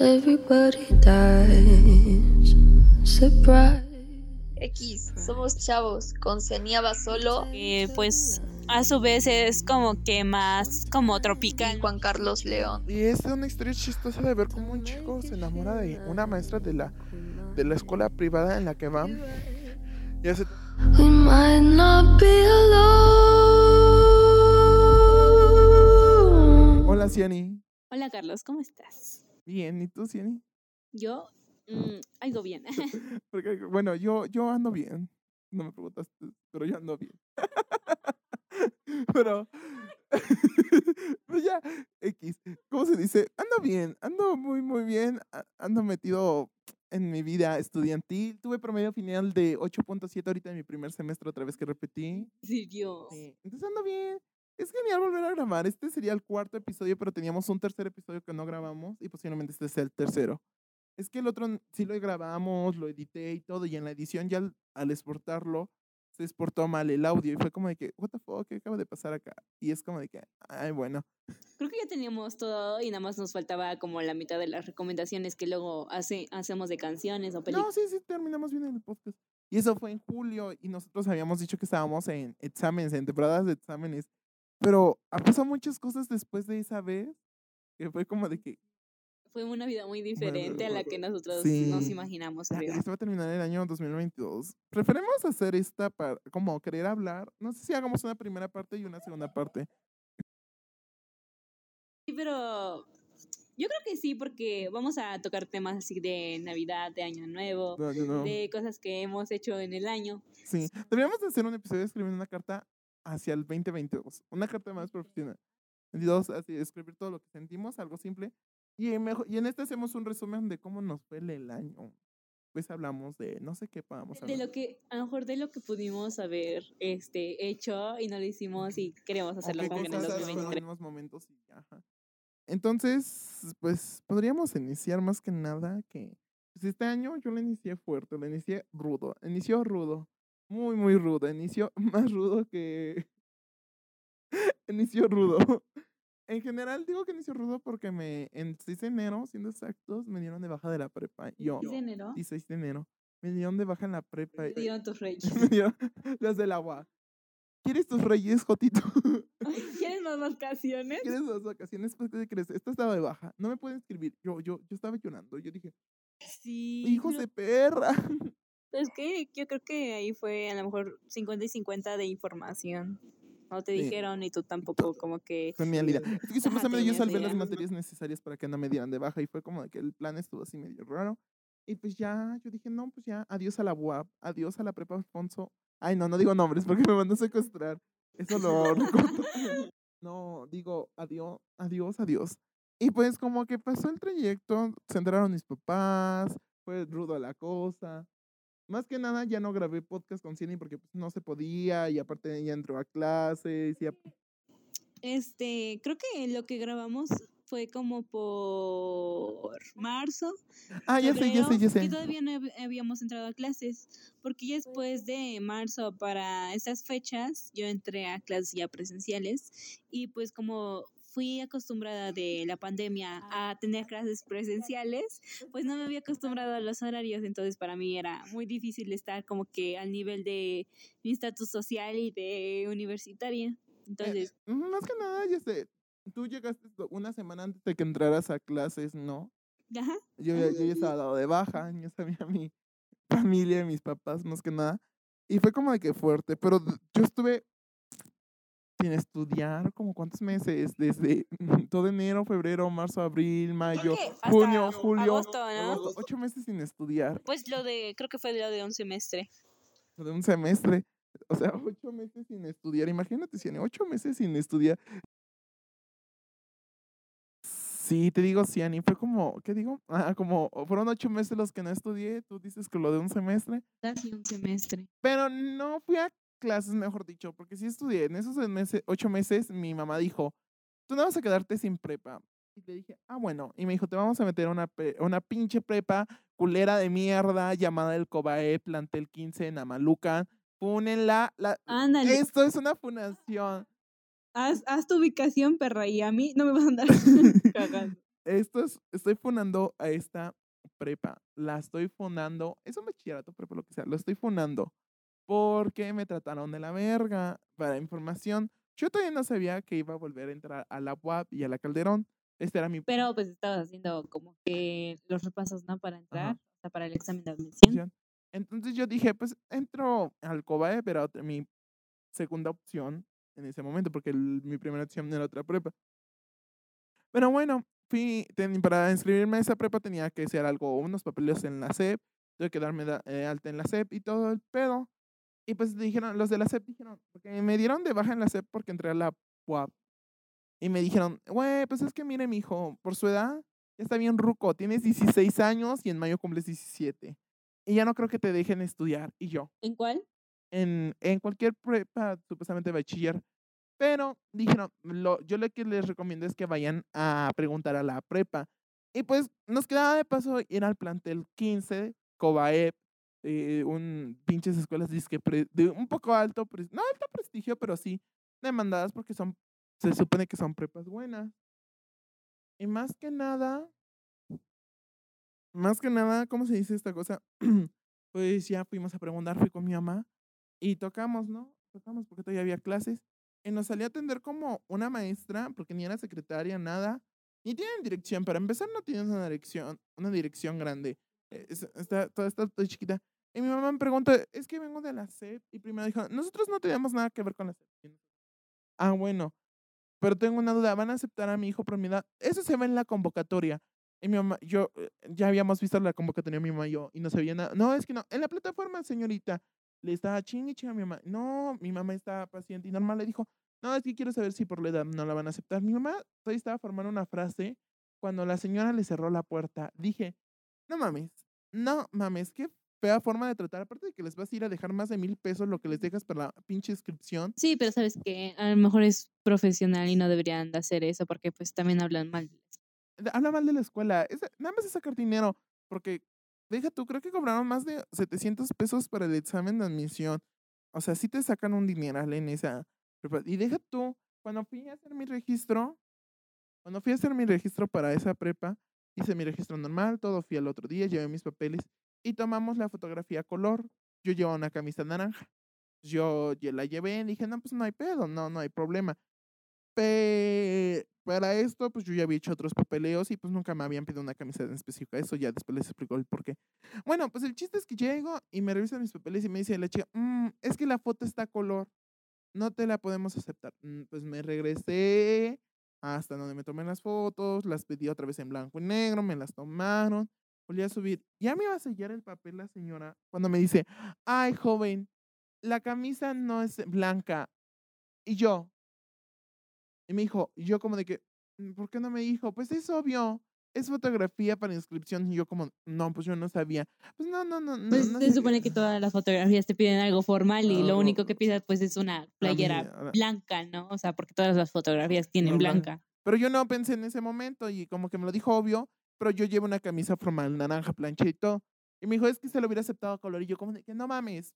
Everybody dies. Surprise. X, somos chavos, con Ciania va solo Eh, pues a su vez es como que más como tropical. Juan Carlos León. Y es una historia chistosa de ver cómo un chico se enamora de una maestra de la, de la escuela privada en la que va. Y hace We might not be alone. Hola Ciani. Hola Carlos, ¿cómo estás? Bien, ¿y tú Ciani? Yo mm, algo bien. Porque, bueno, yo, yo ando bien. No me preguntaste, pero yo ando bien. pero, pues ya, X, ¿cómo se dice? Ando bien, ando muy, muy bien. Ando metido en mi vida estudiantil. Tuve promedio final de 8.7 ahorita en mi primer semestre, otra vez que repetí. Sí, Dios. Sí, Entonces ando bien. Es genial volver a grabar. Este sería el cuarto episodio, pero teníamos un tercer episodio que no grabamos y posiblemente este sea el tercero. Es que el otro sí lo grabamos, lo edité y todo, y en la edición ya al, al exportarlo, se exportó mal el audio y fue como de que, what the fuck, ¿qué acaba de pasar acá? Y es como de que, ay, bueno. Creo que ya teníamos todo y nada más nos faltaba como la mitad de las recomendaciones que luego hace, hacemos de canciones o No, películas. sí, sí, terminamos bien el podcast. Y eso fue en julio y nosotros habíamos dicho que estábamos en exámenes, en temporadas de exámenes. Pero ha pasado muchas cosas después de esa vez que fue como de que Fue una vida muy diferente a la que nosotros nos Sí. imaginamos. Ya, creo. Esto va a terminar el año 2022. Preferimos hacer esta para como querer hablar. No sé si hagamos una primera parte y una segunda parte. Sí, pero yo creo que sí, porque vamos a tocar temas así de Navidad, de Año Nuevo, No, no, no. de cosas que hemos hecho en el año. Sí, deberíamos de hacer un episodio escribiendo una carta hacia el 2022. Una carta más profesional. Y dos, así, escribir todo lo que sentimos, algo simple. Y en, mejor, y en este hacemos un resumen de cómo nos fue el año. Pues hablamos de, no sé qué podamos De hablar. lo que, a lo mejor de lo que pudimos haber este, hecho y no lo hicimos y queremos hacerlo como que en el cosas fueron 2023. buenos momentos y ajá. Entonces, pues podríamos iniciar más que nada que pues, este año yo lo inicié fuerte, lo inicié rudo, inició rudo, muy muy rudo, inició más rudo que inició rudo. En general digo que inició rudo porque me en 6 de enero, siendo exactos, me dieron de baja de la prepa. Yo, ¿Es de enero? sí, 6 de enero, me dieron de baja en la prepa. Te dieron tus reyes. Me dieron las del agua. ¿Quieres tus reyes, Jotito? ¿Quieres más vacaciones? ¿Quieres las vacaciones? Pues, ¿qué crees? Esta estaba de baja. No me pueden escribir. Yo, yo, yo estaba llorando. Yo dije, Sí. hijos no, de perra. Es que yo creo que ahí fue a lo mejor 50 y 50 de información. No te Sí. dijeron y tú tampoco como que... Genialidad. Es que supuestamente yo salvé las materias necesarias para que no me dieran de baja y fue como de que el plan estuvo así medio raro. Y pues ya, yo dije, no, pues ya, adiós a la UAP, adiós a la prepa Alfonso. Ay, no, no digo nombres porque me van a secuestrar. Eso lo recorto. No, digo, adiós, adiós, adiós. Y pues como que pasó el trayecto, se enteraron mis papás, fue rudo la cosa. Más que nada ya no grabé podcast con Cieny porque pues, no se podía y aparte ya entró a clases y ap- Este, creo que lo que grabamos fue como por marzo. Ah, ya sé, ya sé, ya sé. todavía no hab- habíamos entrado a clases, porque ya después de marzo para esas fechas yo entré a clases ya presenciales y pues como fui acostumbrada de la pandemia a tener clases presenciales, pues no me había acostumbrado a los horarios, entonces para mí era muy difícil estar como que al nivel de mi estatus social y de universitaria. Entonces, Mm, Más que nada, ya sé. Tú llegaste una semana antes de que entraras a clases, ¿no? ajá. Yo, ya- yo ya estaba dado de baja, ya sabía mi familia, mis papás, más que nada. Y fue como de que fuerte, pero yo estuve sin estudiar como cuántos meses, desde todo enero, febrero, marzo, abril, mayo, junio, julio, agosto, ¿no? agosto, ocho meses sin estudiar, Pues lo de, creo que fue lo de un semestre. de un semestre, o sea, ocho meses sin estudiar, imagínate, si en ocho meses sin estudiar. Sí, te digo, Ciani, fue como, ¿qué digo? Ah, como fueron ocho meses los que no estudié, tú dices que lo de un semestre. Casi un semestre. Pero no fui a clases, mejor dicho, porque sí estudié. En esos meses, ocho meses, mi mamá dijo, tú no vas a quedarte sin prepa. Y le dije, ah, bueno. Y me dijo, te vamos a meter a una, una pinche prepa culera de mierda llamada el Cobae, plantel 15 en Amalucan. Fúnenla. La... Ándale, Esto es una funación. haz, haz tu ubicación, perra, y a mí no me vas a andar cagando. esto es, estoy funando a esta prepa. La estoy funando. Es un bachillerato, prepa, lo que sea. Lo estoy funando. Porque me trataron de la verga. Para información, yo todavía no sabía que iba a volver a entrar a la UAP y a la Calderón. Este era mi Pero pues estabas haciendo como que los repasos, ¿no? Para entrar, Ajá. sea, para el examen de admisión. Entonces yo dije, pues entro al COBAE, pero otra- mi segunda opción en ese momento, porque el- mi primera opción era otra prepa. Pero bueno, fui, ten- para inscribirme a esa prepa tenía que hacer algo, unos papeles en la SEP, tuve que darme da- eh, alta en la SEP y todo el pedo. Y pues dijeron, los de la SEP dijeron, porque me dieron de baja en la SEP porque entré a la UAP. Y me dijeron, güey, pues es que mire, mi hijo, por su edad, ya está bien ruco, tienes 16 años y en mayo cumples 17. Y ya no creo que te dejen estudiar. Y yo, ¿En cuál? en, en cualquier prepa, supuestamente bachiller. Pero dijeron, lo, yo lo que les recomiendo es que vayan a preguntar a la prepa. Y pues nos quedaba de paso ir al plantel 15, Cobaep, eh, un pinches escuelas disque pre- de un poco alto, pres- no alto prestigio, pero sí demandadas porque son, se supone que son prepas buenas. Y más que nada, más que nada, ¿cómo se dice esta cosa? pues ya fuimos a preguntar, fui con mi mamá y tocamos, ¿no? Tocamos porque todavía había clases. Y nos salió a atender como una maestra, porque ni era secretaria, nada. Ni tienen dirección. Para empezar, no tienen una dirección, una dirección grande. Eh, es- está, toda está toda chiquita. Y mi mamá me preguntó, es que vengo de la SEP. Y primero dijo, nosotros no tenemos nada que ver con la nosotros, Ah, bueno. Pero tengo una duda, ¿van a aceptar a mi hijo por mi edad? Eso se ve en la convocatoria. Y mi mamá, yo, eh, ya habíamos visto la convocatoria mi mamá y yo, y no sabía nada. No, es que no, en la plataforma, señorita, le estaba chingue a mi mamá. No, mi mamá estaba paciente y normal le dijo, no, es que quiero saber si por la edad no la van a aceptar. Mi mamá todavía estaba formando una frase cuando la señora le cerró la puerta. Dije, no mames, no mames, qué fea forma de tratar. Aparte de que les vas a ir a dejar más de mil pesos lo que les dejas para la pinche inscripción. Sí, pero sabes que a lo mejor es profesional y no deberían de hacer eso porque pues también hablan mal. habla mal de la escuela. Es, nada más es sacar dinero. Porque, deja tú, creo que cobraron más de 700 pesos para el examen de admisión. O sea, sí te sacan un dineral en esa. prepa- Y deja tú, cuando fui a hacer mi registro, cuando fui a hacer mi registro para esa prepa, hice mi registro normal, todo fui al otro día, llevé mis papeles y tomamos la fotografía color. Yo llevaba una camisa naranja. Yo, ya la llevé y dije, no, pues no hay pedo, no, no hay problema. Pe- para esto, pues yo ya había hecho otros papeleos y pues nunca me habían pedido una camisa en específico. Eso ya después les explico el por qué. Bueno, pues el chiste es que llego y me revisan mis papeles y me dice la chica, "Mm, es que la foto está a color, no te la podemos aceptar. Mm, Pues me regresé hasta donde me tomé las fotos, las pedí otra vez en blanco y negro, me las tomaron, volví a subir. Ya me iba a sellar el papel la señora cuando me dice, ay joven, la camisa no es blanca. Y yo, y me dijo, y yo como de que, "Mm, ¿por qué no me dijo? Pues es obvio, es fotografía para inscripción. Y yo como, no, pues yo no sabía. Pues no, no, no. Pues no se sé". supone que todas las fotografías te piden algo formal y lo Algo- único que pides pues es una playera ahora- blanca, ¿no? O sea, porque todas las fotografías tienen blanca. Pero yo no pensé en ese momento y como que me lo dijo obvio, pero yo llevo una camisa formal naranja plancha y me dijo, es que se lo hubiera aceptado a color. Y yo como que no mames.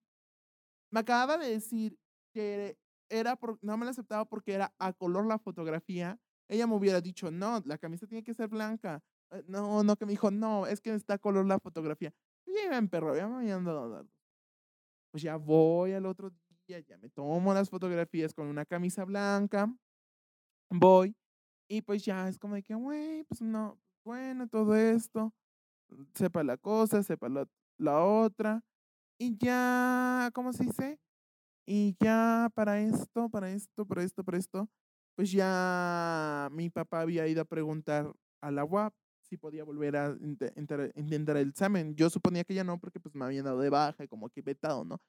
Me acababa de decir que era por, no me lo aceptaba porque era a color la fotografía. Ella me hubiera dicho, no, la camisa tiene que ser blanca. Eh, No, no, que me dijo, no, es que está color la fotografía. Yo ya iba en perro, ya me datos. Pues ya voy al otro día, ya me tomo las fotografías con una camisa blanca. Voy y pues ya es como de que, güey, pues no, bueno, todo esto, sepa la cosa, sepa la, la otra. Y ya, ¿cómo se dice? Y ya para esto, para esto, para esto, para esto, pues ya mi papá había ido a preguntar a la UAP si podía volver a intentar el examen. Yo suponía que ya no, porque pues me habían dado de baja y como que vetado, ¿no?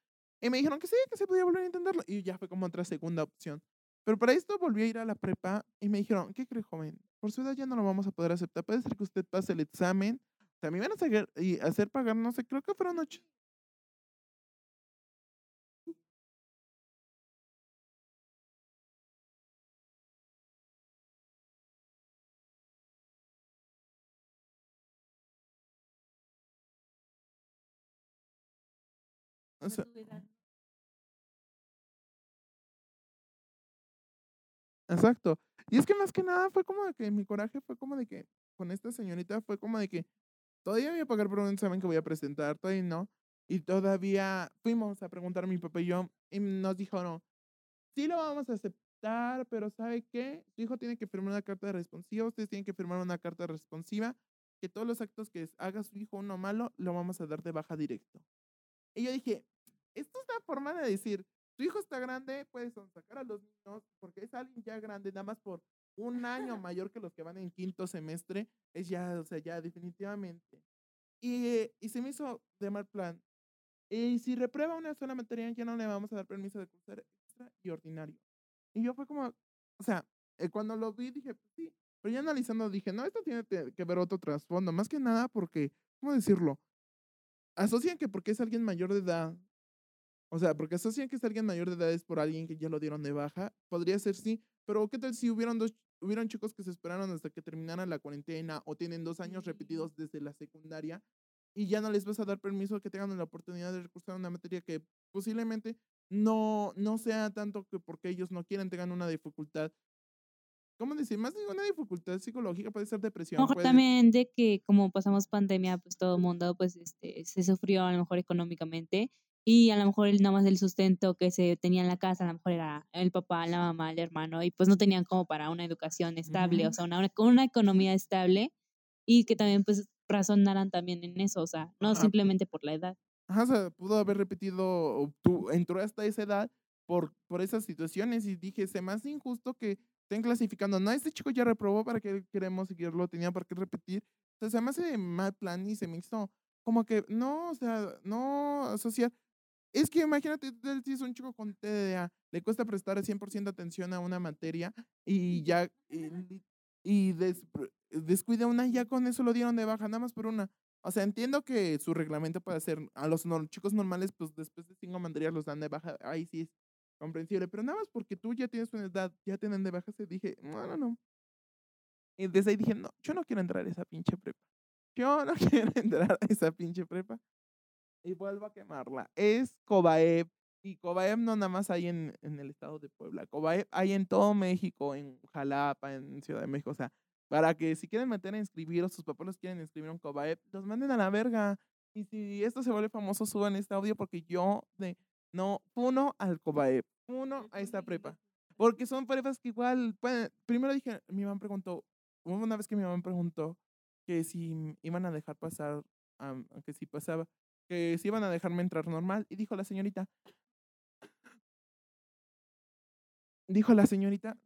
Y me dijeron que sí, que se podía volver a intentarlo. Y ya fue como otra segunda opción. Pero para esto volví a ir a la prepa y me dijeron, ¿qué cree, joven? Por su edad ya no lo vamos a poder aceptar. Puede ser que usted pase el examen. Me iban a hacer, y hacer pagar, no sé, creo que fueron ocho. O sea, exacto. Y es que más que nada fue como de que mi coraje fue como de que con esta señorita fue como de que todavía voy a pagar por un examen que voy a presentar, todavía no. Y todavía fuimos a preguntar a mi papá y yo y nos dijeron, sí lo vamos a aceptar, pero ¿sabe qué? Su hijo tiene que firmar una carta de responsiva, ustedes tienen que firmar una carta responsiva, que todos los actos que haga su hijo uno malo, lo vamos a dar de baja directo. Y yo dije, esto es una forma de decir, tu hijo está grande, puedes sacar a los niños, porque es alguien ya grande, nada más por un año mayor que los que van en quinto semestre, es ya, o sea, ya definitivamente. Y, y se me hizo de mal plan. Y si reprueba una sola materia, ya no le vamos a dar permiso de cursar extra y ordinario. Y yo fue como, o sea, eh, cuando lo vi dije, pues sí, pero ya analizando dije, no, esto tiene que ver otro trasfondo, más que nada porque, ¿cómo decirlo? Asocian que porque es alguien mayor de edad, o sea, porque asocian que es alguien mayor de edad es por alguien que ya lo dieron de baja, podría ser sí, pero ¿qué tal si hubieron dos, hubieron chicos que se esperaron hasta que terminara la cuarentena o tienen dos años repetidos desde la secundaria y ya no les vas a dar permiso que tengan la oportunidad de recursar una materia que posiblemente no, no sea tanto que porque ellos no quieren tengan una dificultad. ¿Cómo decir? Más de una dificultad psicológica, puede ser depresión. Ojo, también de que como pasamos pandemia, pues todo el mundo pues este, se sufrió a lo mejor económicamente y a lo mejor nada más el sustento que se tenía en la casa, a lo mejor era el papá, la mamá, el hermano, y pues no tenían como para una educación estable, o sea, una, una economía estable y que también pues razonaran también en eso, o sea, no simplemente por la edad. Ajá, o sea, pudo haber repetido, tú, entró hasta esa edad por, por esas situaciones y dije, se hace injusto que estén clasificando, no, este chico ya reprobó, ¿para qué queremos seguirlo? Tenía para qué repetir. O sea, se me hace mal plan y se me hizo como que, no, o sea, no asociar. Es que imagínate, si es un chico con TDA, le cuesta prestar 100% atención a una materia y ya, y, y descuida una y ya con eso lo dieron de baja, nada más por una. O sea, entiendo que su reglamento puede ser, a los chicos normales, pues después de cinco materias los dan de baja, ahí sí es comprensible, pero nada más porque tú ya tienes una edad, ya tienen de baja, se dije, no, no, no. Y desde ahí dije, no, yo no quiero entrar a esa pinche prepa. Yo no quiero entrar a esa pinche prepa. Y vuelvo a quemarla. Es Cobaep. Y Cobaep no nada más hay en, en el estado de Puebla. Cobaep hay en todo México, en Jalapa, en Ciudad de México. O sea, para que si quieren meter a inscribir o sus papás los quieren inscribir en Cobaep, los manden a la verga. Y si esto se vuelve famoso, suban este audio porque yo de no, uno al Cobaep, uno a esta prepa. Porque son prepas que igual pueden. Primero dije, mi mamá preguntó, una vez que mi mamá preguntó que si iban a dejar pasar, que si pasaba, que si iban a dejarme entrar normal. Y dijo la señorita, dijo la señorita,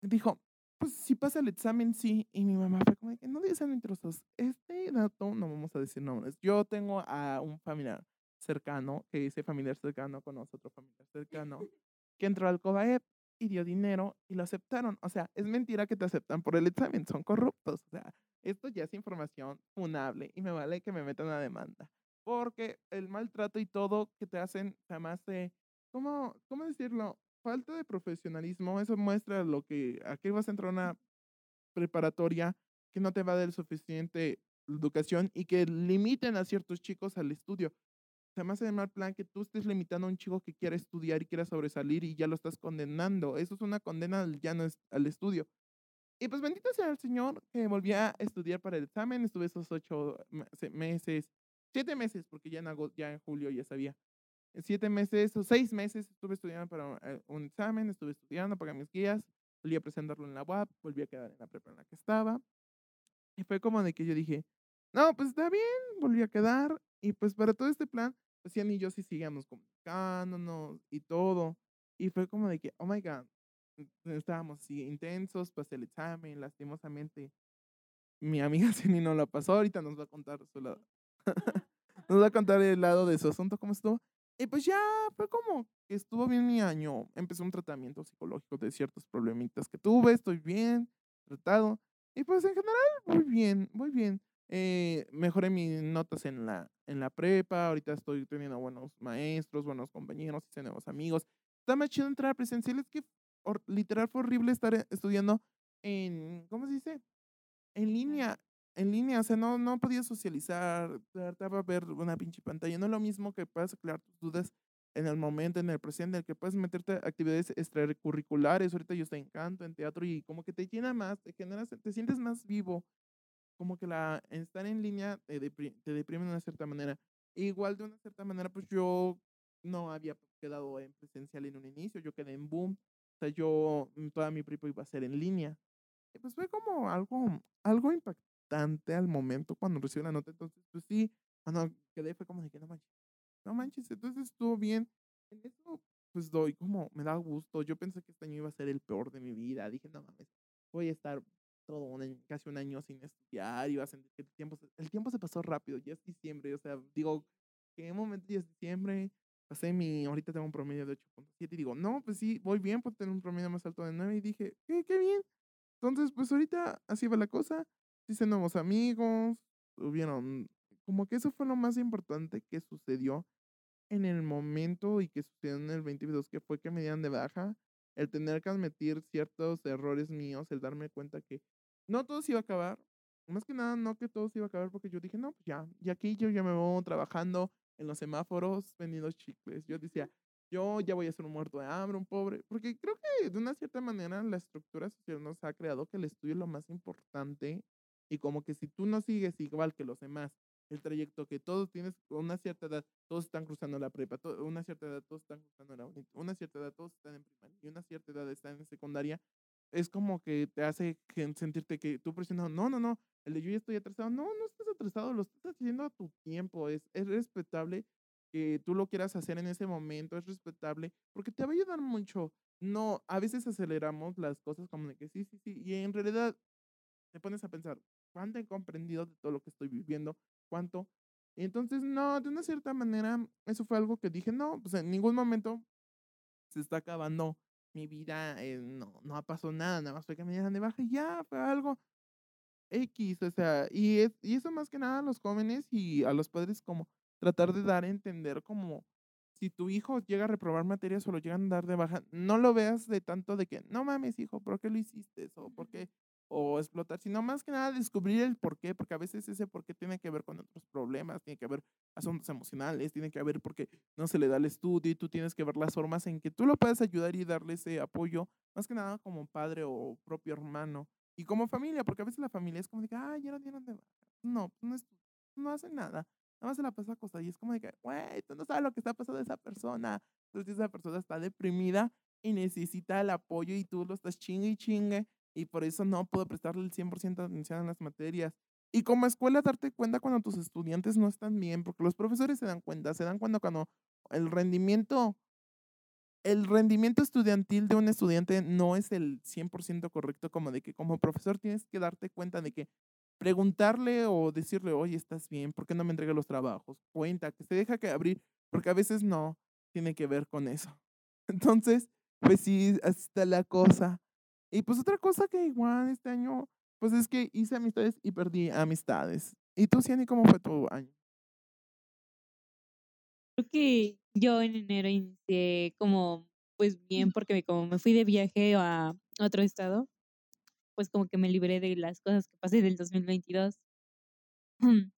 dijo, pues si pasa el examen, sí. Y mi mamá fue como que no dicen intrusos. Este dato, no vamos a decir nombres. Yo tengo a un familiar cercano, que dice familiar cercano, conoce otro familiar cercano, que entró al COBAEP y dio dinero y lo aceptaron. O sea, es mentira que te aceptan por el examen, son corruptos. O sea, esto ya es información funable y me vale que me metan una demanda. Porque el maltrato y todo que te hacen, además de, ¿cómo, cómo decirlo? falta de profesionalismo, eso muestra lo que, aquí vas a entrar a una preparatoria que no te va a dar suficiente educación y que limiten a ciertos chicos al estudio. Se me hace mal plan que tú estés limitando a un chico que quiera estudiar y quiera sobresalir y ya lo estás condenando. Eso es una condena ya no es al estudio. Y pues bendito sea el Señor que volví a estudiar para el examen. Estuve esos ocho meses, siete meses, porque ya en, ya en julio ya sabía siete meses o seis meses estuve estudiando para eh, un examen, estuve estudiando, para mis guías, volví a presentarlo en la UAP, volví a quedar en la prepa en la que estaba. Y fue como de que yo dije, no, pues está bien, volví a quedar. Y pues para todo este plan, pues Ian y yo sí seguíamos comunicándonos y todo. Y fue como de que, oh my God, estábamos así intensos, pasé el examen, lastimosamente. Mi amiga Ceni no lo pasó, ahorita nos va a contar su lado. nos va a contar el lado de su asunto, cómo estuvo. Y pues ya fue como que estuvo bien mi año. Empecé un tratamiento psicológico de ciertos problemitas que tuve. Estoy bien, tratado. Y pues en general, muy bien, muy bien. Eh, mejoré mis notas en la, en la prepa. Ahorita estoy teniendo buenos maestros, buenos compañeros, hice nuevos amigos. Está más chido entrar a presencial. Es que literal fue horrible estar eh, estudiando en, ¿cómo se dice? En línea en línea, o sea, no, no podías socializar, trataba ver una pinche pantalla. No es lo mismo que puedas aclarar tus dudas en el momento, en el presente, en el que puedes meterte actividades extracurriculares. Ahorita yo estoy en canto, en teatro y como que te llena más, te generas, te sientes más vivo. Como que la estar en línea te, depri- te deprime de una cierta manera. Igual de una cierta manera, pues yo no había quedado en presencial en un inicio, yo quedé en boom. O sea, yo mm, toda mi prepa iba a ser en línea. Y pues fue como algo, algo impactante al momento cuando recibí la nota. Entonces, pues sí, cuando quedé fue como de que no manches, no manches. Entonces estuvo bien. En eso, pues doy como, me da gusto. Yo pensé que este año iba a ser el peor de mi vida. Dije, no mames, voy a estar todo un año- casi un año sin estudiar. Iba a sentir que el tiempo, se- el tiempo se pasó rápido. Ya es diciembre. O sea, digo, que en momento ya es diciembre. Pasé mi, ahorita tengo un promedio de 8.7 y digo, no, pues sí, voy bien por tener un promedio más alto de 9 y dije, qué, qué bien. Entonces, pues ahorita así va la cosa. Hice nuevos amigos, hubieron, como que eso fue lo más importante que sucedió en el momento y que sucedió en el 2022, que fue que me dieran de baja, el tener que admitir ciertos errores míos, el darme cuenta que no todo se iba a acabar, más que nada no que todo se iba a acabar, porque yo dije, no, pues ya, y aquí yo ya me voy trabajando en los semáforos vendiendo chicles. Yo decía, yo ya voy a ser un muerto de hambre, un pobre, porque creo que de una cierta manera la estructura social nos ha creado que el estudio es lo más importante y como que si tú no sigues igual que los demás, el trayecto que todos tienes, una cierta edad, todos están cruzando la prepa, to- una cierta edad, todos están cruzando la uni, una cierta edad, todos están en primaria y una cierta edad están en secundaria, es como que te hace sentirte que tú presionado, no, no, no, el de yo ya estoy atrasado, no, no estás atrasado, lo estás haciendo a tu tiempo, es, es respetable que tú lo quieras hacer en ese momento, es respetable, porque te va a ayudar mucho. No, a veces aceleramos las cosas como de que sí, sí, sí, y en realidad te pones a pensar, ¿cuánto he comprendido de todo lo que estoy viviendo? ¿Cuánto? Y entonces, no, de una cierta manera, eso fue algo que dije, no, pues en ningún momento se está acabando mi vida, eh, no, no ha pasado nada, nada más fue que me dieran de baja y ya, fue algo X, o sea, y, es, y eso más que nada a los jóvenes y a los padres como tratar de dar a entender como si tu hijo llega a reprobar materias o lo llegan a dar de baja, no lo veas de tanto de que, no mames, hijo, ¿por qué lo hiciste eso? ¿Por qué? O explotar, sino más que nada descubrir el por qué, porque a veces ese por qué tiene que ver con otros problemas, tiene que ver asuntos emocionales, tiene que ver porque no se le da el estudio y tú tienes que ver las formas en que tú lo puedes ayudar y darle ese apoyo, más que nada como padre o propio hermano. Y como familia, porque a veces la familia es como de que, ah, ya no dieron de. No, no, es, no hace nada. Nada más se la pasa acostada y es como de que, güey, tú no sabes lo que está pasando a esa persona. Entonces esa persona está deprimida y necesita el apoyo y tú lo estás chingue y chingue y por eso no puedo prestarle el 100% de atención a las materias. Y como escuela darte cuenta cuando tus estudiantes no están bien, porque los profesores se dan cuenta, se dan cuenta cuando el rendimiento el rendimiento estudiantil de un estudiante no es el 100% correcto, como de que como profesor tienes que darte cuenta de que preguntarle o decirle, oye, ¿estás bien? ¿Por qué no me entrega los trabajos? Cuenta, que se deja que abrir, porque a veces no tiene que ver con eso. Entonces, pues sí, así está la cosa. Y pues otra cosa que igual este año, pues es que hice amistades y perdí amistades. ¿Y tú, Ciani, cómo fue tu año? Creo que yo en enero inicié como, pues bien, porque como me fui de viaje a otro estado, pues como que me libré de las cosas que pasé del 2022.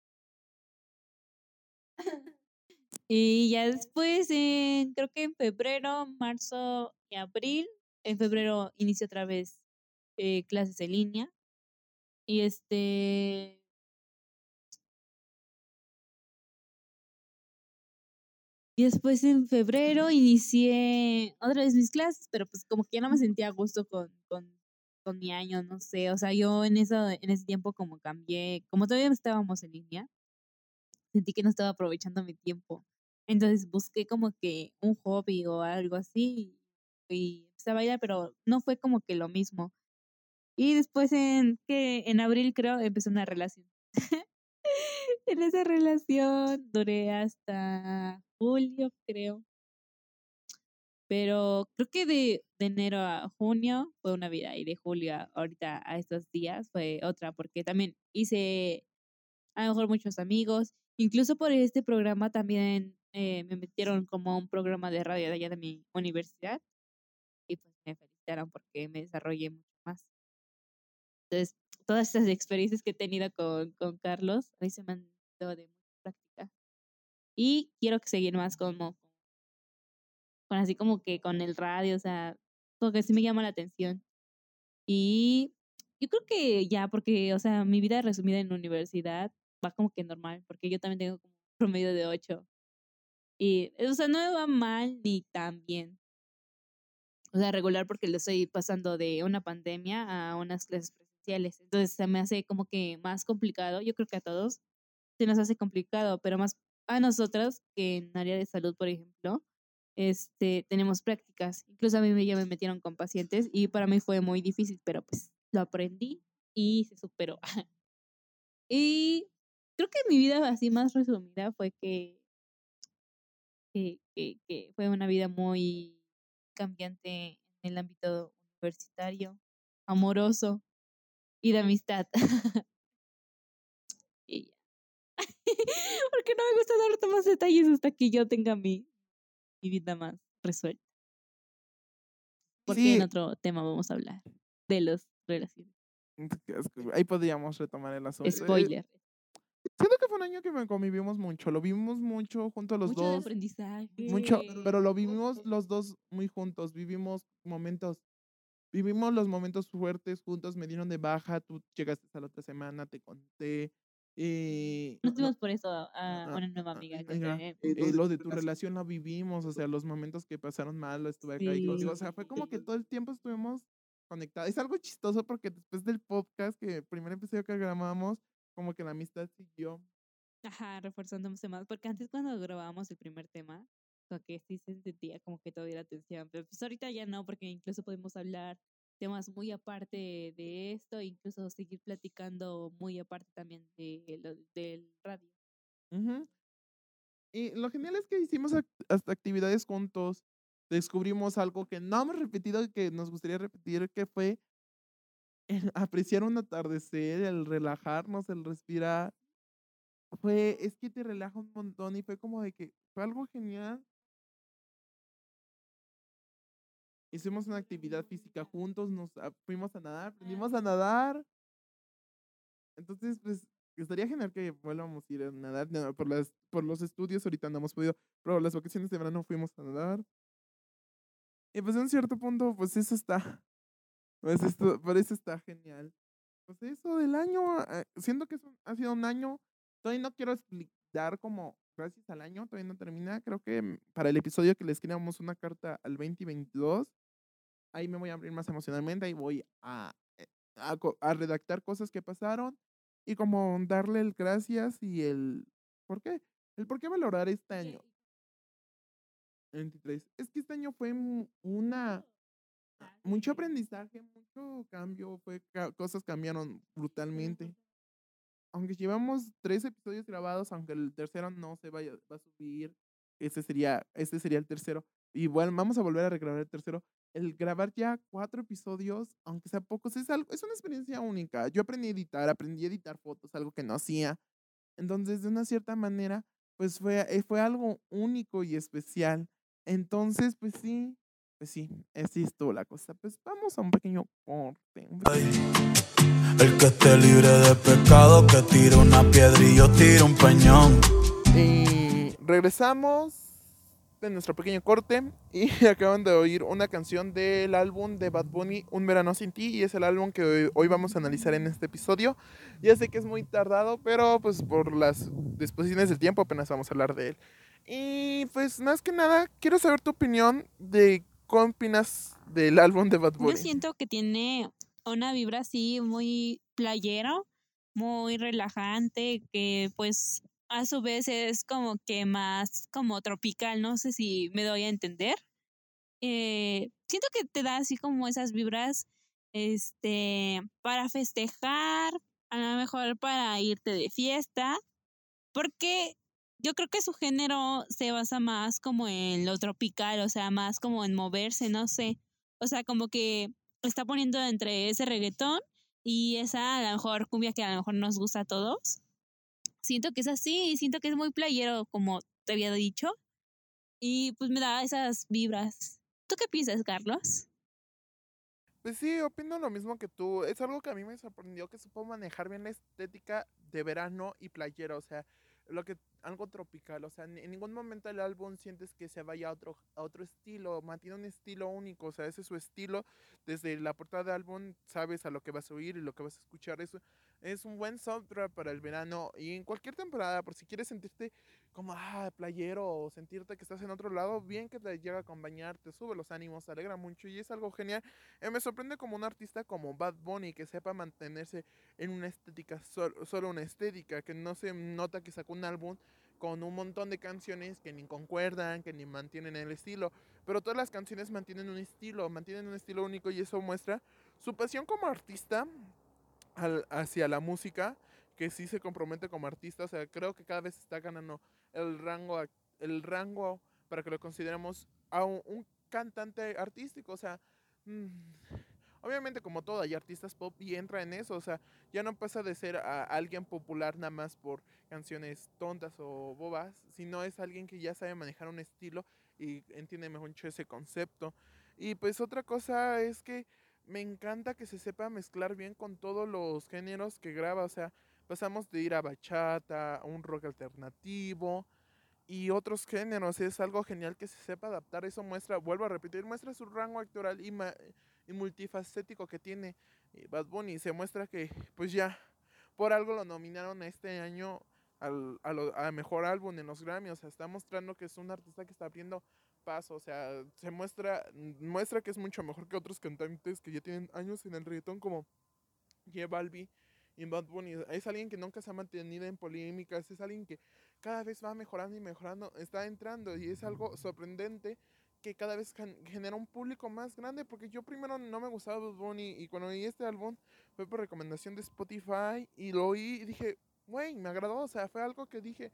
Y ya después, creo que en febrero, marzo y abril, en febrero inició otra vez eh, clases en línea. Y este, y después en febrero inicié otra vez mis clases, pero pues como que ya no me sentía a gusto con, con, con mi año, no sé. O sea, yo en, eso, en ese tiempo como cambié, como todavía estábamos en línea, sentí que no estaba aprovechando mi tiempo. Entonces busqué como que un hobby o algo así y empecé a bailar, pero no fue como que lo mismo. Y después en que en abril creo empecé una relación. en esa relación duré hasta julio, creo. Pero creo que de, de enero a junio fue una vida y de julio a ahorita a estos días fue otra, porque también hice a lo mejor muchos amigos. Incluso por este programa también eh, me metieron como a un programa de radio de allá de mi universidad felicitaron porque me desarrollé mucho más. Entonces, todas estas experiencias que he tenido con, con Carlos, a mí se me han dado de mucha práctica. Y quiero seguir más como con así como que con el radio, o sea, como que sí me llama la atención. Y yo creo que ya, porque, o sea, mi vida resumida en la universidad va como que normal, porque yo también tengo como un promedio de 8. Y, o sea, no me va mal ni tan bien. O sea, regular porque lo estoy pasando de una pandemia a unas clases presenciales. Entonces se me hace como que más complicado. Yo creo que a todos se nos hace complicado, pero más a nosotras que en área de salud, por ejemplo, este, tenemos prácticas. Incluso a mí ya me metieron con pacientes y para mí fue muy difícil, pero pues lo aprendí y se superó. y creo que mi vida así más resumida fue que, que, que, fue una vida muy cambiante en el ámbito universitario, amoroso y de amistad. y ya. Porque no me gusta dar más detalles hasta que yo tenga mi, mi vida más resuelta. Porque en otro tema vamos a hablar de las relaciones. Ahí podríamos retomar el asunto. Eh, Spoiler. Siento que fue un año que convivimos mucho, lo vimos mucho junto a los mucho dos. De aprendizaje. Mucho, pero lo vivimos los dos muy juntos, vivimos momentos, vivimos los momentos fuertes juntos, me dieron de baja, tú llegaste a la otra semana, te conté. Eh, Nos tuvimos por eso a una nueva amiga. Que eh, lo de tu relación lo vivimos, o sea, los momentos que pasaron mal, estuve acá y contigo, o sea, fue como que todo el tiempo estuvimos conectados. Es algo chistoso porque después del podcast, que el primer episodio que grabamos, como que la amistad siguió. Ajá, reforzándose más, porque antes cuando grabábamos el primer tema, como que sí se sentía como que todavía la atención, pero pues ahorita ya no, porque incluso podemos hablar temas muy aparte de esto, incluso seguir platicando muy aparte también de lo, del radio. Y lo genial es que hicimos hasta actividades juntos, descubrimos algo que no hemos repetido y que nos gustaría repetir, que fue el apreciar un atardecer, el relajarnos, el respirar, fue, es que te relaja un montón y fue como de que fue algo genial. Hicimos una actividad física juntos, nos fuimos a nadar, aprendimos a nadar. Entonces, pues, estaría genial que volvamos a ir a nadar. por, las, por los estudios ahorita no hemos podido, pero las vacaciones de verano fuimos a nadar. Y pues en cierto punto, pues eso está pues esto, por eso está genial. Pues eso del año, eh, siento que ha sido un año, todavía no quiero explicar como gracias al año, todavía no termina. Creo que mm, para el episodio que le escribamos una carta al 2022, ahí me voy a abrir más emocionalmente, ahí voy a, eh, a, a redactar cosas que pasaron y como darle el gracias y el por qué, el por qué valorar este año. 23. Es que este año fue una mucho aprendizaje, mucho cambio, fue cosas cambiaron brutalmente. Aunque llevamos tres episodios grabados, aunque el tercero no se vaya va a subir, ese sería, este sería el tercero. Y bueno, vamos a volver a regrabar el tercero. El grabar ya cuatro episodios, aunque sea pocos, es algo, es una experiencia única. Yo aprendí a editar, aprendí a editar fotos, algo que no hacía. Entonces, de una cierta manera, pues fue, eh, fue algo único y especial. Entonces, pues sí, pues sí, así estuvo la cosa. Pues vamos a un pequeño corte. El que esté libre de pecado, que tire una piedra y yo tiro un peñón. Y regresamos de nuestro pequeño corte y acaban de oír una canción del álbum de Bad Bunny, Un Verano Sin Ti, y es el álbum que hoy, vamos a analizar en este episodio. Ya sé que es muy tardado, pero pues por las disposiciones del tiempo apenas vamos a hablar de él. Y pues más que nada, quiero saber tu opinión de ¿Qué opinas del álbum de Bad Bunny? Yo siento que tiene una vibra así muy playero, muy relajante, que pues a su vez es como que más como tropical, no sé si me doy a entender. Eh, siento que te da así como esas vibras este para festejar, a lo mejor para irte de fiesta, porque yo creo que su género se basa más como en lo tropical, o sea, más como en moverse, no sé. O sea, como que está poniendo entre ese reggaetón y esa a lo mejor cumbia que a lo mejor nos gusta a todos. Siento que es así, siento que es muy playero, como te había dicho. Y pues me da esas vibras. ¿Tú qué piensas, Carlos? Pues sí, opino lo mismo que tú. Es algo que a mí me sorprendió que supo manejar bien la estética de verano y playero. O sea, lo que algo tropical, o sea, en, ningún momento el álbum sientes que se vaya a otro, a otro estilo, mantiene un estilo único, o sea, ese es su estilo, desde la portada del álbum sabes a lo que vas a oír y lo que vas a escuchar, eso es un buen soundtrack para el verano y en cualquier temporada, por si quieres sentirte como, ah, playero o sentirte que estás en otro lado, bien que te llega a acompañar, te sube los ánimos, te alegra mucho y es algo genial. Eh, me sorprende como un artista como Bad Bunny que sepa mantenerse en una estética, sol- solo una estética, que no se nota que sacó un álbum con un montón de canciones que ni concuerdan, que ni mantienen el estilo, pero todas las canciones mantienen un estilo, mantienen un estilo único y eso muestra su pasión como artista al- hacia la música, que sí se compromete como artista, o sea, creo que cada vez está ganando el rango, el rango para que lo consideremos a un, un cantante artístico, o sea, mm, obviamente como todo hay artistas pop y entra en eso, o sea, ya no pasa de ser a alguien popular nada más por canciones tontas o bobas, sino es alguien que ya sabe manejar un estilo y entiende mejor ese concepto. Y pues otra cosa es que me encanta que se sepa mezclar bien con todos los géneros que graba, o sea, pasamos de ir a bachata, a un rock alternativo y otros géneros, es algo genial que se sepa adaptar, eso muestra, vuelvo a repetir, muestra su rango actoral y, y multifacético que tiene Bad Bunny, se muestra que pues ya por algo lo nominaron este año al, a, lo- a mejor álbum en los Grammy, o sea, está mostrando que es un artista que está abriendo paso, o sea, se muestra, muestra que es mucho mejor que otros cantantes que ya tienen años en el reggaetón como J Balbi y Bad Bunny. Es alguien que nunca se ha mantenido en polémicas, es alguien que cada vez va mejorando y mejorando, está entrando y es algo sorprendente que cada vez gen- genera un público más grande porque yo primero no me gustaba Bad Bunny y cuando oí este álbum fue por recomendación de Spotify y lo oí y dije, güey, me agradó, o sea, fue algo que dije,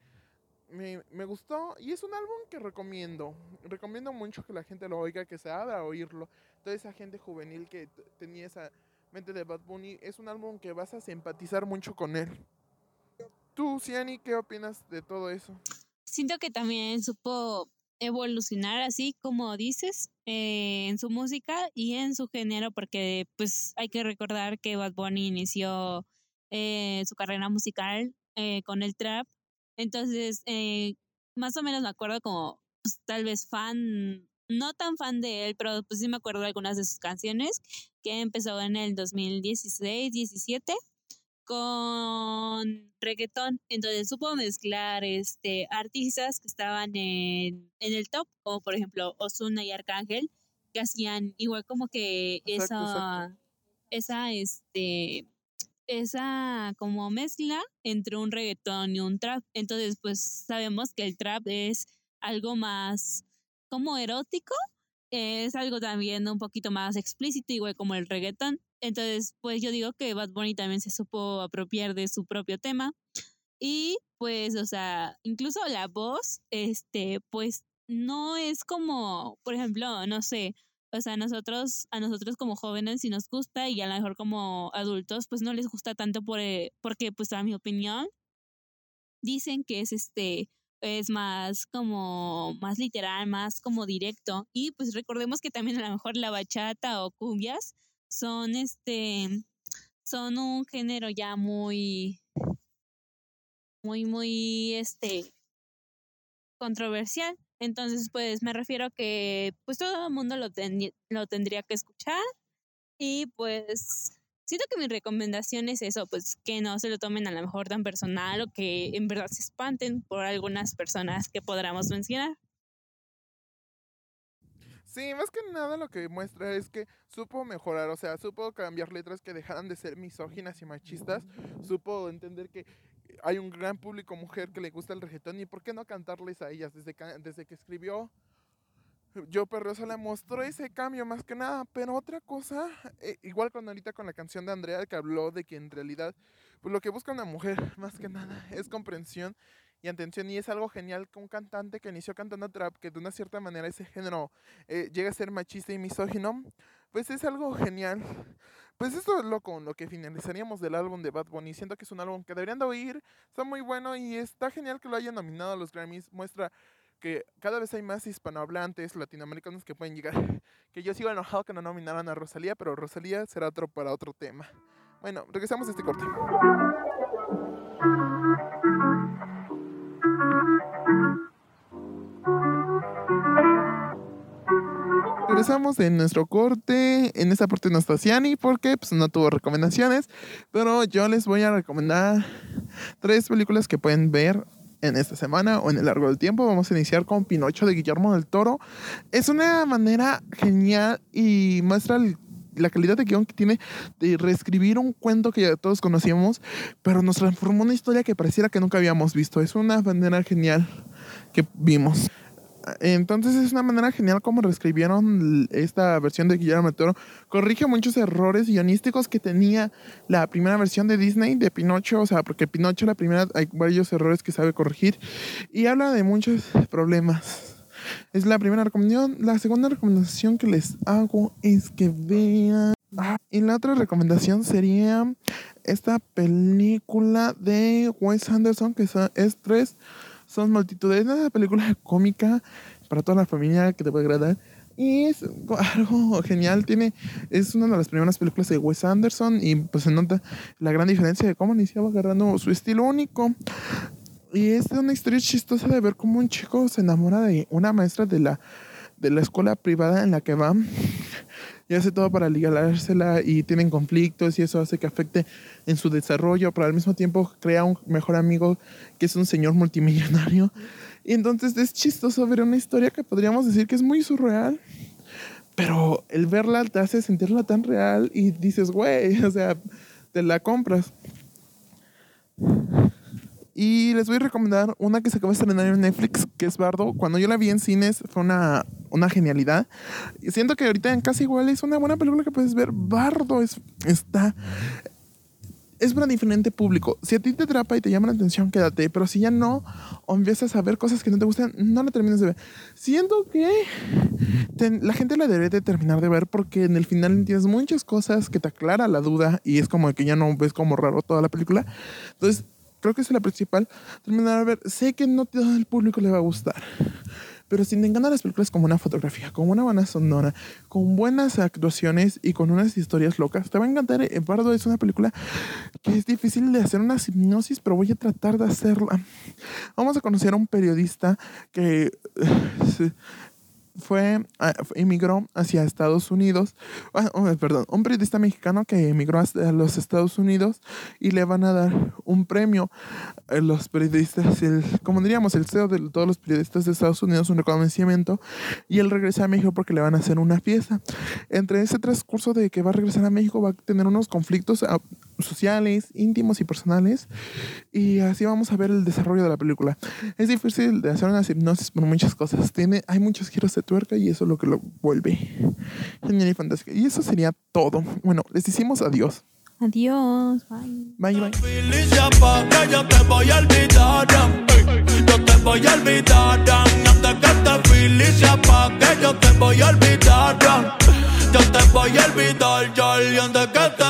me, me gustó y es un álbum que recomiendo. Recomiendo mucho que la gente lo oiga, que se abra a oírlo. Toda esa gente juvenil que tenía esa mente de Bad Bunny, es un álbum que vas a simpatizar mucho con él. Tú, Ciani, ¿qué opinas de todo eso? Siento que también supo evolucionar así como dices eh, en su música y en su género porque pues hay que recordar que Bad Bunny inició eh, su carrera musical eh, con el trap. Entonces eh, más o menos me acuerdo como pues, tal vez fan no tan fan de él pero pues sí me acuerdo de algunas de sus canciones que empezó en el 2016 17 con reggaetón. Entonces supo mezclar este artistas que estaban en, en el top, como por ejemplo Ozuna y Arcángel, que hacían igual como que Exacto, esa, exacto. esa, este, esa como mezcla entre un reggaetón y un trap. Entonces, pues sabemos que el trap es algo más como erótico, es algo también un poquito más explícito, igual como el reggaetón. Entonces, pues yo digo que Bad Bunny también se supo apropiar de su propio tema. Y pues, o sea, incluso la voz, este, pues no es como, por ejemplo, no sé, o sea, nosotros, a nosotros como jóvenes sí nos gusta y a lo mejor como adultos, pues no les gusta tanto por, eh, porque, pues a mi opinión, dicen que es este, es más como, más literal, más como directo. Y pues recordemos que también a lo mejor la bachata o cumbias son este, son un género ya muy, muy, muy, este, controversial. Entonces, pues me refiero a que pues todo el mundo lo, ten- lo tendría que escuchar y pues siento que mi recomendación es eso, pues que no se lo tomen a lo mejor tan personal o que en verdad se espanten por algunas personas que podamos mencionar. Sí, más que nada lo que muestra es que supo mejorar, o sea, supo cambiar letras que dejaran de ser misóginas y machistas, supo entender que hay un gran público mujer que le gusta el reggaetón y por qué no cantarles a ellas desde, desde que escribió Yo Perrosa le mostró ese cambio más que nada, pero otra cosa, eh, igual con ahorita con la canción de Andrea que habló de que en realidad pues lo que busca una mujer más que nada es comprensión y atención y es algo genial que un cantante que inició cantando trap, que de una cierta manera ese género eh, llega a ser machista y misógino, pues es algo genial. Pues esto es lo con lo que finalizaríamos del álbum de Bad Bunny. Siento que es un álbum que deberían de oír, está muy bueno y está genial que lo hayan nominado a los Grammys. Muestra que cada vez hay más hispanohablantes latinoamericanos que pueden llegar. Que yo sigo enojado que no nominaran a Rosalía, pero Rosalía será otro para otro tema. Bueno, regresamos a este corte. Regresamos en nuestro corte. En esta parte no está Ciani porque pues, no tuvo recomendaciones. Pero yo les voy a recomendar tres películas que pueden ver en esta semana o en el largo del tiempo. Vamos a iniciar con Pinocho de Guillermo del Toro. Es una manera genial y muestra la calidad de guion que tiene de reescribir un cuento que ya todos conocíamos, pero nos transformó una historia que pareciera que nunca habíamos visto. Es una manera genial que vimos. Entonces es una manera genial como reescribieron esta versión de Guillermo del Toro. Corrige muchos errores guionísticos que tenía la primera versión de Disney de Pinocho, o sea, porque Pinocho la primera hay varios errores que sabe corregir y habla de muchos problemas. Es la primera recomendación. La segunda recomendación que les hago es que vean. Ah, y la otra recomendación sería esta película de Wes Anderson, que es tres, son. Es una película cómica para toda la familia que te puede agradar. Y es algo genial. Tiene, es una de las primeras películas de Wes Anderson y pues se nota la gran diferencia de cómo iniciaba agarrando su estilo único. Y es una historia chistosa de ver cómo un chico se enamora de una maestra de la, de la escuela privada en la que va y hace todo para ligársela y tienen conflictos y eso hace que afecte en su desarrollo, pero al mismo tiempo crea un mejor amigo que es un señor multimillonario. Y entonces es chistoso ver una historia que podríamos decir que es muy surreal, pero el verla te hace sentirla tan real y dices, güey, o sea, te la compras. Y les voy a recomendar una que se acaba de estrenar en Netflix, que es Bardo. Cuando yo la vi en cines fue una, una genialidad. Y siento que ahorita en casi igual es una buena película que puedes ver. Bardo es, está... Es para diferente público. Si a ti te atrapa y te llama la atención, quédate. Pero si ya no, o empiezas a ver cosas que no te gustan, no la termines de ver. Siento que te- la gente la debe de terminar de ver porque en el final entiendes muchas cosas que te aclara la duda y es como que ya no ves como raro toda la película. Entonces, creo que es la principal. Terminar de ver. Sé que no todo el público le va a gustar. Pero si te encantan las películas con buena fotografía, con una buena sonora, con buenas actuaciones y con unas historias locas, te va a encantar. Eh, Bardo es una película que es difícil de hacer una hipnosis, pero voy a tratar de hacerla. Vamos a conocer a un periodista que eh, fue, ah, emigró hacia Estados Unidos, ah, oh, perdón, un periodista mexicano que emigró hacia los Estados Unidos y le van a dar un premio a los periodistas, el, como diríamos, el CEO de todos los periodistas de Estados Unidos, un reconocimiento, y él regresa a México porque le van a hacer una fiesta. Entre ese transcurso de que va a regresar a México va a tener unos conflictos ah, sociales, íntimos y personales, y así vamos a ver el desarrollo de la película. Es difícil de hacer una hipnosis por muchas cosas. Tiene, hay muchos giros de tuerca y eso es lo que lo vuelve genial y fantástico. Y eso sería todo. Bueno, les decimos adiós. Adiós. Bye. Bye, bye. Yo te voy a olvidar. Yo te voy a olvidar. Antes que te yo te voy a olvidar. Yo te voy a olvidar, Antes que te